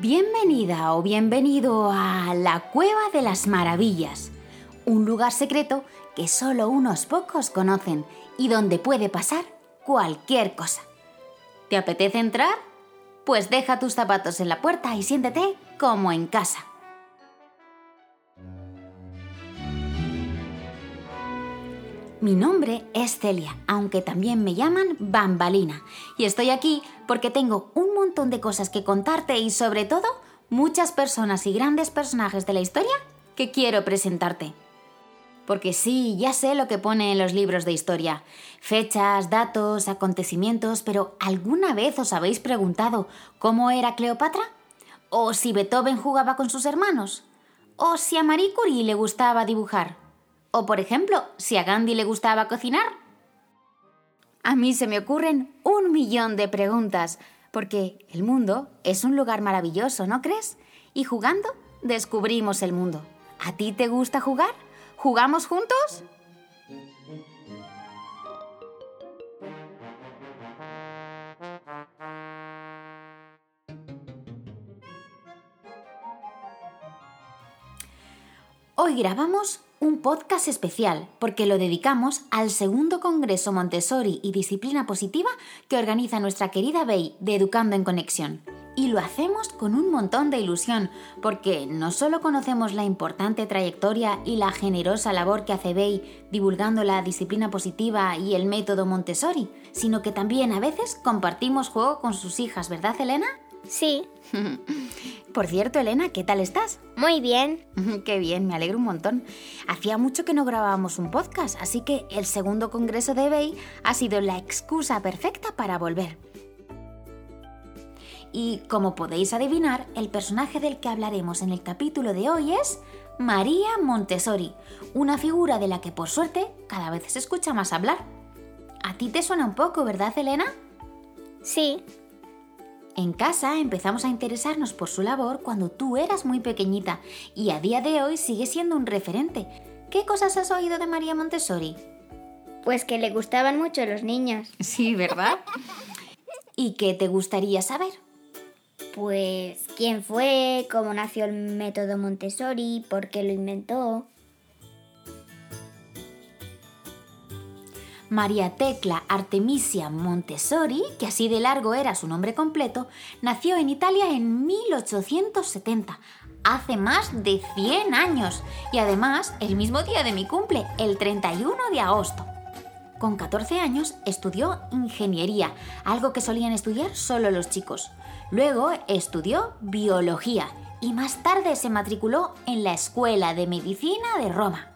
Bienvenida o bienvenido a la Cueva de las Maravillas, un lugar secreto que solo unos pocos conocen y donde puede pasar cualquier cosa. ¿Te apetece entrar? Pues deja tus zapatos en la puerta y siéntete como en casa. Mi nombre es Celia, aunque también me llaman Bambalina, y estoy aquí porque tengo un montón de cosas que contarte y sobre todo muchas personas y grandes personajes de la historia que quiero presentarte. Porque sí, ya sé lo que pone en los libros de historia. Fechas, datos, acontecimientos, pero ¿alguna vez os habéis preguntado cómo era Cleopatra? ¿O si Beethoven jugaba con sus hermanos? ¿O si a Marie Curie le gustaba dibujar? O por ejemplo, si a Gandhi le gustaba cocinar. A mí se me ocurren un millón de preguntas, porque el mundo es un lugar maravilloso, ¿no crees? Y jugando descubrimos el mundo. ¿A ti te gusta jugar? ¿Jugamos juntos? Hoy grabamos un podcast especial porque lo dedicamos al segundo Congreso Montessori y Disciplina Positiva que organiza nuestra querida Bey de Educando en Conexión. Y lo hacemos con un montón de ilusión, porque no solo conocemos la importante trayectoria y la generosa labor que hace Bey divulgando la disciplina positiva y el método Montessori, sino que también a veces compartimos juego con sus hijas, ¿verdad, Elena? Sí. Por cierto, Elena, ¿qué tal estás? Muy bien. Qué bien, me alegro un montón. Hacía mucho que no grabábamos un podcast, así que el segundo congreso de Bay ha sido la excusa perfecta para volver. Y como podéis adivinar, el personaje del que hablaremos en el capítulo de hoy es María Montessori, una figura de la que por suerte cada vez se escucha más hablar. ¿A ti te suena un poco, verdad, Elena? Sí, en casa empezamos a interesarnos por su labor cuando tú eras muy pequeñita y a día de hoy sigue siendo un referente. ¿Qué cosas has oído de María Montessori? Pues que le gustaban mucho los niños. Sí, ¿verdad? ¿Y qué te gustaría saber? Pues quién fue, cómo nació el método Montessori, por qué lo inventó. María Tecla Artemisia Montessori, que así de largo era su nombre completo, nació en Italia en 1870, hace más de 100 años, y además el mismo día de mi cumple, el 31 de agosto. Con 14 años estudió ingeniería, algo que solían estudiar solo los chicos. Luego estudió biología y más tarde se matriculó en la Escuela de Medicina de Roma.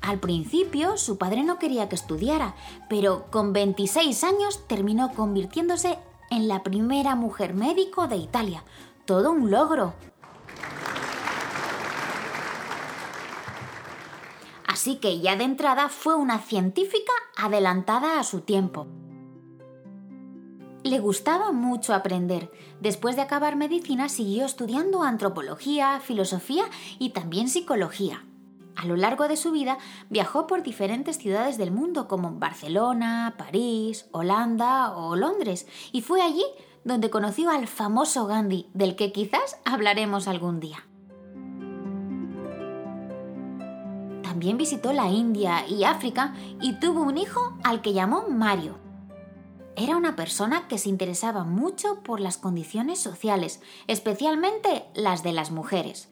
Al principio su padre no quería que estudiara, pero con 26 años terminó convirtiéndose en la primera mujer médico de Italia. Todo un logro. Así que ya de entrada fue una científica adelantada a su tiempo. Le gustaba mucho aprender. Después de acabar medicina siguió estudiando antropología, filosofía y también psicología. A lo largo de su vida viajó por diferentes ciudades del mundo como Barcelona, París, Holanda o Londres y fue allí donde conoció al famoso Gandhi, del que quizás hablaremos algún día. También visitó la India y África y tuvo un hijo al que llamó Mario. Era una persona que se interesaba mucho por las condiciones sociales, especialmente las de las mujeres.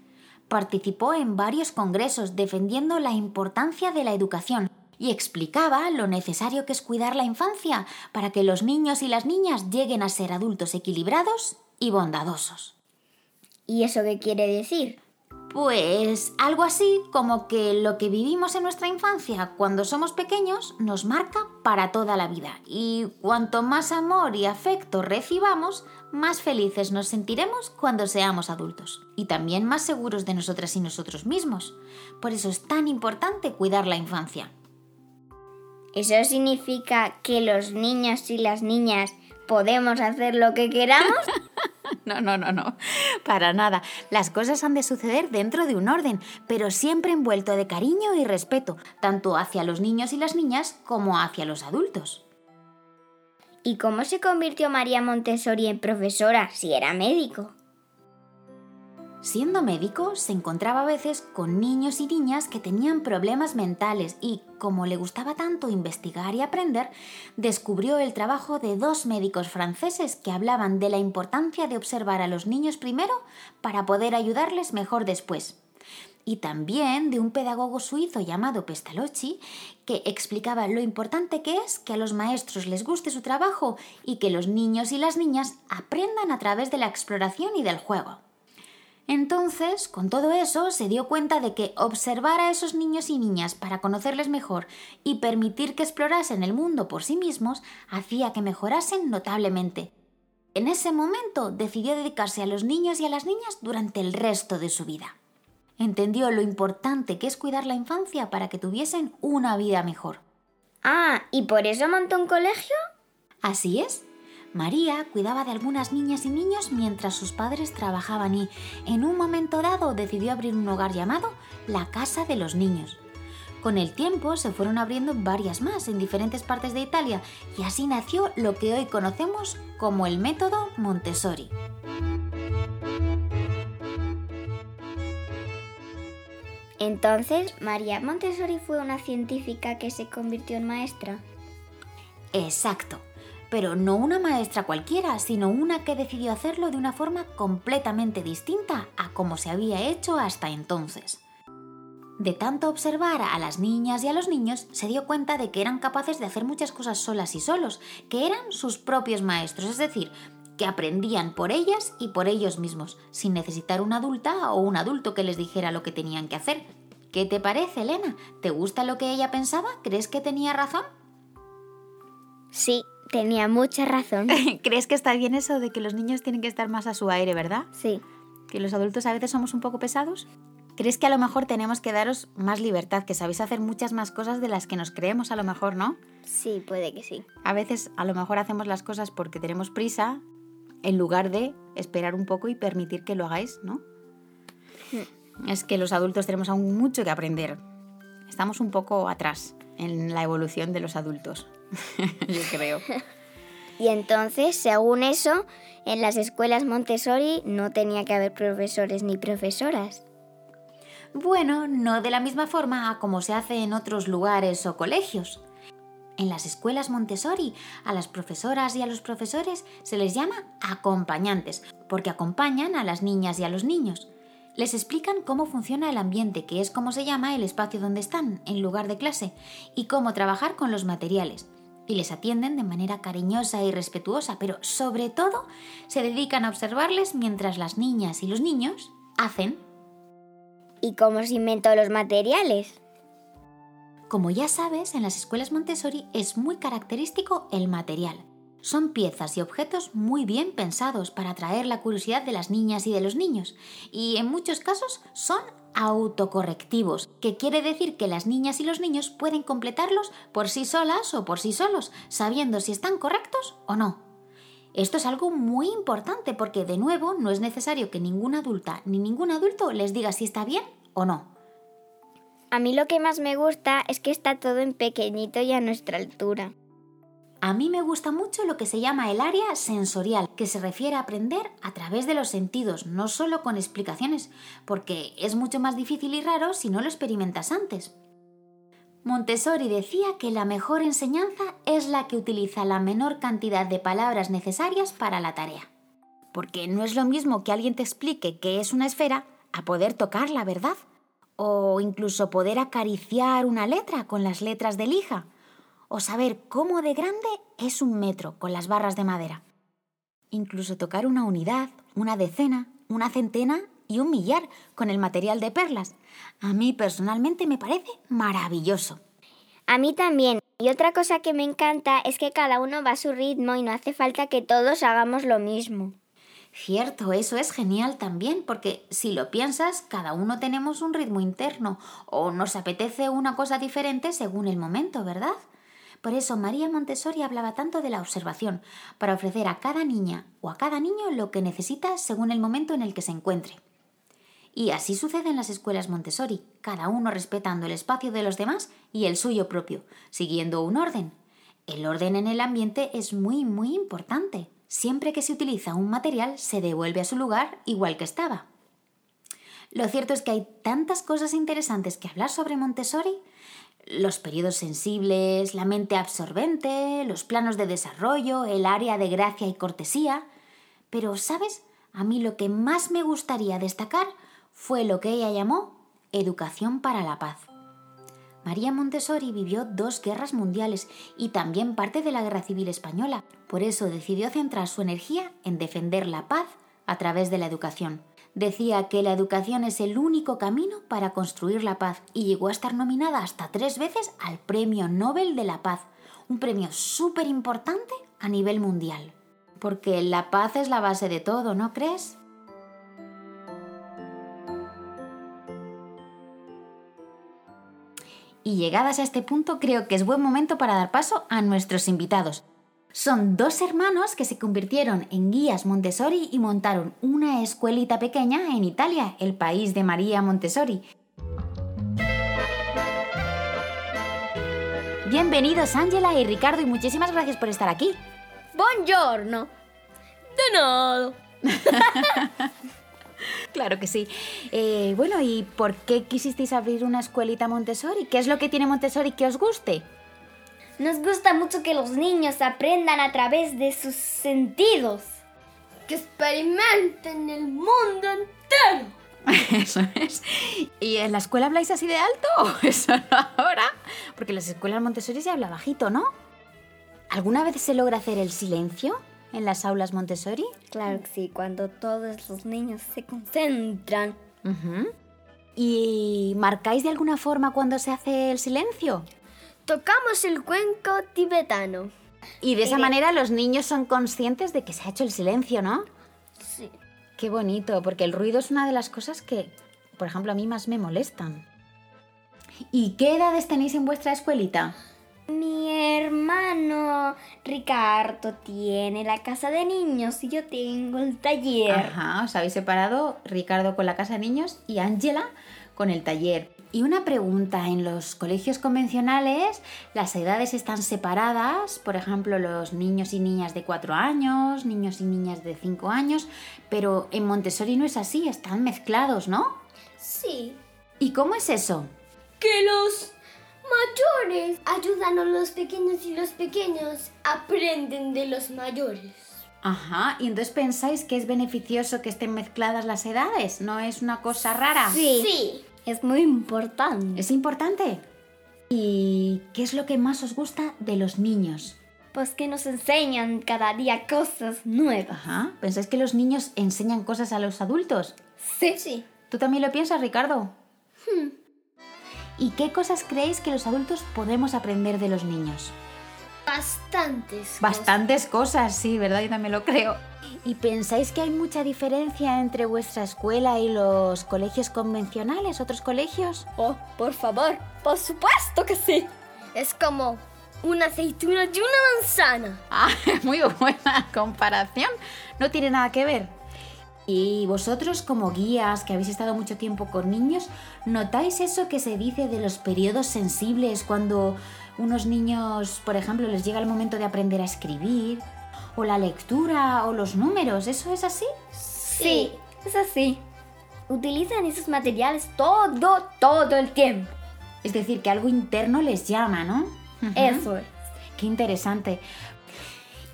Participó en varios congresos defendiendo la importancia de la educación y explicaba lo necesario que es cuidar la infancia para que los niños y las niñas lleguen a ser adultos equilibrados y bondadosos. ¿Y eso qué quiere decir? Pues algo así como que lo que vivimos en nuestra infancia cuando somos pequeños nos marca para toda la vida y cuanto más amor y afecto recibamos, más felices nos sentiremos cuando seamos adultos y también más seguros de nosotras y nosotros mismos. Por eso es tan importante cuidar la infancia. ¿Eso significa que los niños y las niñas podemos hacer lo que queramos? No, no, no, no. Para nada. Las cosas han de suceder dentro de un orden, pero siempre envuelto de cariño y respeto, tanto hacia los niños y las niñas como hacia los adultos. ¿Y cómo se convirtió María Montessori en profesora si era médico? Siendo médico, se encontraba a veces con niños y niñas que tenían problemas mentales y, como le gustaba tanto investigar y aprender, descubrió el trabajo de dos médicos franceses que hablaban de la importancia de observar a los niños primero para poder ayudarles mejor después. Y también de un pedagogo suizo llamado Pestalozzi, que explicaba lo importante que es que a los maestros les guste su trabajo y que los niños y las niñas aprendan a través de la exploración y del juego. Entonces, con todo eso, se dio cuenta de que observar a esos niños y niñas para conocerles mejor y permitir que explorasen el mundo por sí mismos hacía que mejorasen notablemente. En ese momento decidió dedicarse a los niños y a las niñas durante el resto de su vida. Entendió lo importante que es cuidar la infancia para que tuviesen una vida mejor. Ah, ¿y por eso montó un colegio? Así es. María cuidaba de algunas niñas y niños mientras sus padres trabajaban y, en un momento dado, decidió abrir un hogar llamado la Casa de los Niños. Con el tiempo se fueron abriendo varias más en diferentes partes de Italia y así nació lo que hoy conocemos como el método Montessori. Entonces, María Montessori fue una científica que se convirtió en maestra. Exacto pero no una maestra cualquiera, sino una que decidió hacerlo de una forma completamente distinta a como se había hecho hasta entonces. De tanto observar a las niñas y a los niños, se dio cuenta de que eran capaces de hacer muchas cosas solas y solos, que eran sus propios maestros, es decir, que aprendían por ellas y por ellos mismos, sin necesitar una adulta o un adulto que les dijera lo que tenían que hacer. ¿Qué te parece, Elena? ¿Te gusta lo que ella pensaba? ¿Crees que tenía razón? Sí, Tenía mucha razón. ¿Crees que está bien eso de que los niños tienen que estar más a su aire, verdad? Sí. ¿Que los adultos a veces somos un poco pesados? ¿Crees que a lo mejor tenemos que daros más libertad, que sabéis hacer muchas más cosas de las que nos creemos a lo mejor, ¿no? Sí, puede que sí. A veces a lo mejor hacemos las cosas porque tenemos prisa en lugar de esperar un poco y permitir que lo hagáis, ¿no? Hmm. Es que los adultos tenemos aún mucho que aprender. Estamos un poco atrás en la evolución de los adultos. Yo creo. Y entonces, según eso, en las escuelas Montessori no tenía que haber profesores ni profesoras. Bueno, no de la misma forma a como se hace en otros lugares o colegios. En las escuelas Montessori, a las profesoras y a los profesores se les llama acompañantes, porque acompañan a las niñas y a los niños. Les explican cómo funciona el ambiente, que es como se llama el espacio donde están, en lugar de clase, y cómo trabajar con los materiales y les atienden de manera cariñosa y respetuosa, pero sobre todo se dedican a observarles mientras las niñas y los niños hacen. ¿Y cómo se inventó los materiales? Como ya sabes, en las escuelas Montessori es muy característico el material. Son piezas y objetos muy bien pensados para atraer la curiosidad de las niñas y de los niños, y en muchos casos son autocorrectivos, que quiere decir que las niñas y los niños pueden completarlos por sí solas o por sí solos, sabiendo si están correctos o no. Esto es algo muy importante porque, de nuevo, no es necesario que ninguna adulta ni ningún adulto les diga si está bien o no. A mí lo que más me gusta es que está todo en pequeñito y a nuestra altura. A mí me gusta mucho lo que se llama el área sensorial, que se refiere a aprender a través de los sentidos, no solo con explicaciones, porque es mucho más difícil y raro si no lo experimentas antes. Montessori decía que la mejor enseñanza es la que utiliza la menor cantidad de palabras necesarias para la tarea. Porque no es lo mismo que alguien te explique qué es una esfera a poder tocarla, ¿verdad? O incluso poder acariciar una letra con las letras de lija o saber cómo de grande es un metro con las barras de madera. Incluso tocar una unidad, una decena, una centena y un millar con el material de perlas. A mí personalmente me parece maravilloso. A mí también. Y otra cosa que me encanta es que cada uno va a su ritmo y no hace falta que todos hagamos lo mismo. Cierto, eso es genial también, porque si lo piensas, cada uno tenemos un ritmo interno o nos apetece una cosa diferente según el momento, ¿verdad? Por eso María Montessori hablaba tanto de la observación, para ofrecer a cada niña o a cada niño lo que necesita según el momento en el que se encuentre. Y así sucede en las escuelas Montessori, cada uno respetando el espacio de los demás y el suyo propio, siguiendo un orden. El orden en el ambiente es muy, muy importante. Siempre que se utiliza un material se devuelve a su lugar igual que estaba. Lo cierto es que hay tantas cosas interesantes que hablar sobre Montessori. Los periodos sensibles, la mente absorbente, los planos de desarrollo, el área de gracia y cortesía. Pero, ¿sabes? A mí lo que más me gustaría destacar fue lo que ella llamó educación para la paz. María Montessori vivió dos guerras mundiales y también parte de la Guerra Civil Española. Por eso decidió centrar su energía en defender la paz a través de la educación. Decía que la educación es el único camino para construir la paz y llegó a estar nominada hasta tres veces al Premio Nobel de la Paz, un premio súper importante a nivel mundial. Porque la paz es la base de todo, ¿no crees? Y llegadas a este punto, creo que es buen momento para dar paso a nuestros invitados. Son dos hermanos que se convirtieron en guías Montessori y montaron una escuelita pequeña en Italia, el país de María Montessori. Bienvenidos Ángela y Ricardo y muchísimas gracias por estar aquí. Buongiorno. De nada. Claro que sí. Eh, bueno, ¿y por qué quisisteis abrir una escuelita Montessori? ¿Qué es lo que tiene Montessori que os guste? Nos gusta mucho que los niños aprendan a través de sus sentidos. Que experimenten el mundo entero. Eso es. ¿Y en la escuela habláis así de alto o eso no ahora? Porque en las escuelas Montessori se habla bajito, ¿no? ¿Alguna vez se logra hacer el silencio en las aulas Montessori? Claro que sí, cuando todos los niños se concentran. Ujú. ¿Y marcáis de alguna forma cuando se hace el silencio? Tocamos el cuenco tibetano. Y de esa manera los niños son conscientes de que se ha hecho el silencio, ¿no? Sí. Qué bonito, porque el ruido es una de las cosas que, por ejemplo, a mí más me molestan. ¿Y qué edades tenéis en vuestra escuelita? Mi hermano Ricardo tiene la casa de niños y yo tengo el taller. Ajá, os habéis separado Ricardo con la casa de niños y Ángela con el taller. Y una pregunta, en los colegios convencionales las edades están separadas, por ejemplo los niños y niñas de 4 años, niños y niñas de 5 años, pero en Montessori no es así, están mezclados, ¿no? Sí. ¿Y cómo es eso? Que los mayores ayudan a los pequeños y los pequeños aprenden de los mayores. Ajá, y entonces pensáis que es beneficioso que estén mezcladas las edades, ¿no es una cosa rara? Sí. Es muy importante. ¿Es importante? ¿Y qué es lo que más os gusta de los niños? Pues que nos enseñan cada día cosas nuevas. Ajá, ¿pensáis que los niños enseñan cosas a los adultos? Sí. Sí. ¿Tú también lo piensas, Ricardo? Hmm. ¿Y qué cosas creéis que los adultos podemos aprender de los niños? Bastantes. Bastantes cosas, sí, ¿verdad? Yo también lo creo. ¿Y pensáis que hay mucha diferencia entre vuestra escuela y los colegios convencionales, otros colegios? Oh, por favor, por supuesto que sí. Es como una aceituna y una manzana. Ah, muy buena comparación. No tiene nada que ver. Y vosotros como guías que habéis estado mucho tiempo con niños, ¿notáis eso que se dice de los periodos sensibles cuando unos niños, por ejemplo, les llega el momento de aprender a escribir? ¿O la lectura o los números? ¿Eso es así? Sí, es así. Utilizan esos materiales todo, todo el tiempo. Es decir, que algo interno les llama, ¿no? Eso es. Qué interesante.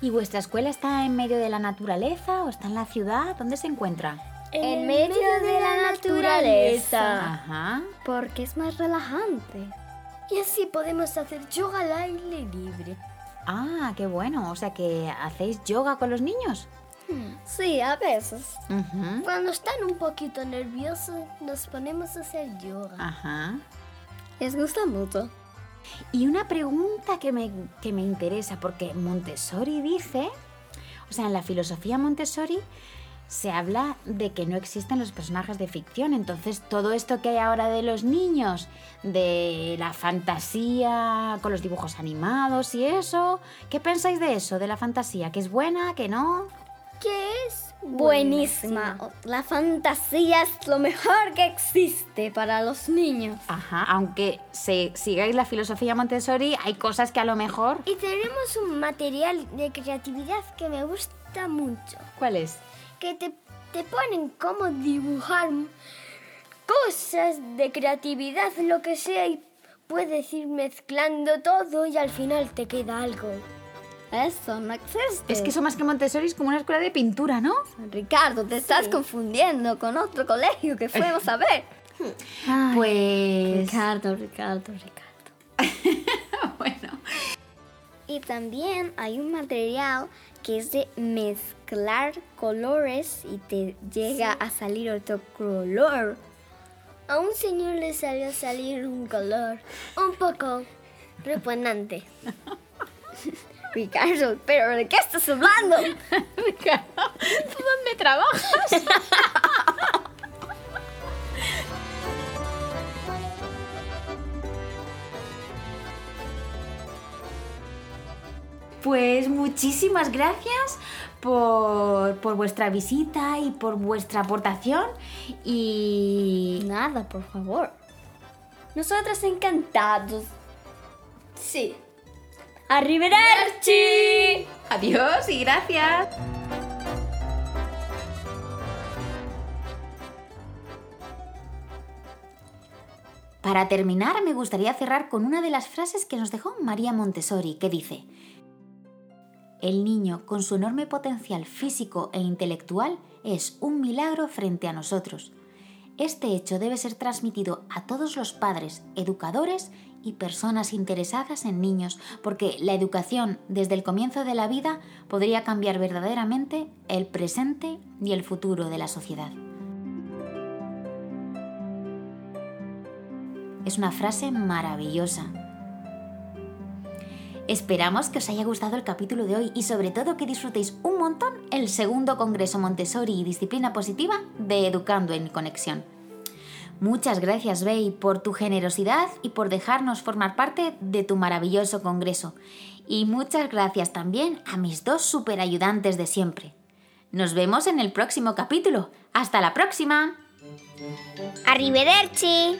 ¿Y vuestra escuela está en medio de la naturaleza o está en la ciudad? ¿Dónde se encuentra? En medio de la naturaleza. Ajá. Porque es más relajante. Y así podemos hacer yoga al aire libre. Ah, qué bueno. O sea que hacéis yoga con los niños. Sí, a veces. Cuando están un poquito nerviosos, nos ponemos a hacer yoga. Ajá. Les gusta mucho. Y una pregunta que me, que me interesa, porque Montessori dice, o sea, en la filosofía Montessori, se habla de que no existen los personajes de ficción. Entonces, todo esto que hay ahora de los niños, de la fantasía con los dibujos animados y eso, ¿qué pensáis de eso, de la fantasía? ¿Que es buena, que no? ¿Qué es? Buenísima. La fantasía es lo mejor que existe para los niños. Ajá, aunque se sigáis la filosofía Montessori, hay cosas que a lo mejor... Y tenemos un material de creatividad que me gusta mucho. ¿Cuál es? Que te, te ponen cómo dibujar cosas de creatividad, lo que sea, y puedes ir mezclando todo y al final te queda algo. Eso no existe. Es que eso más que Montessori es como una escuela de pintura, ¿no? Ricardo, te estás confundiendo con otro colegio que fuimos a ver. Ay, Pues... Ricardo, Ricardo, Ricardo. Y también hay un material que es de mezclar colores y te llega a salir otro color. A un señor le salió a salir un color un poco repugnante. Ricardo, pero ¿de qué estás hablando? Ricardo, ¿tú dónde trabajas? Pues muchísimas gracias por, por, vuestra visita y por vuestra aportación. Y. Nada, por favor. Nosotros encantados. Sí. ¡Arrivederci! Adiós y gracias. Para terminar, me gustaría cerrar con una de las frases que nos dejó María Montessori, que dice, El niño, con su enorme potencial físico e intelectual, es un milagro frente a nosotros. Este hecho debe ser transmitido a todos los padres, educadores y personas interesadas en niños, porque la educación desde el comienzo de la vida podría cambiar verdaderamente el presente y el futuro de la sociedad. Es una frase maravillosa. Esperamos que os haya gustado el capítulo de hoy y sobre todo que disfrutéis un montón el segundo Congreso Montessori y Disciplina Positiva de Educando en Conexión. Muchas gracias, Bey, por tu generosidad y por dejarnos formar parte de tu maravilloso congreso. Y muchas gracias también a mis dos superayudantes de siempre. Nos vemos en el próximo capítulo. ¡Hasta la próxima! ¡Arrivederci!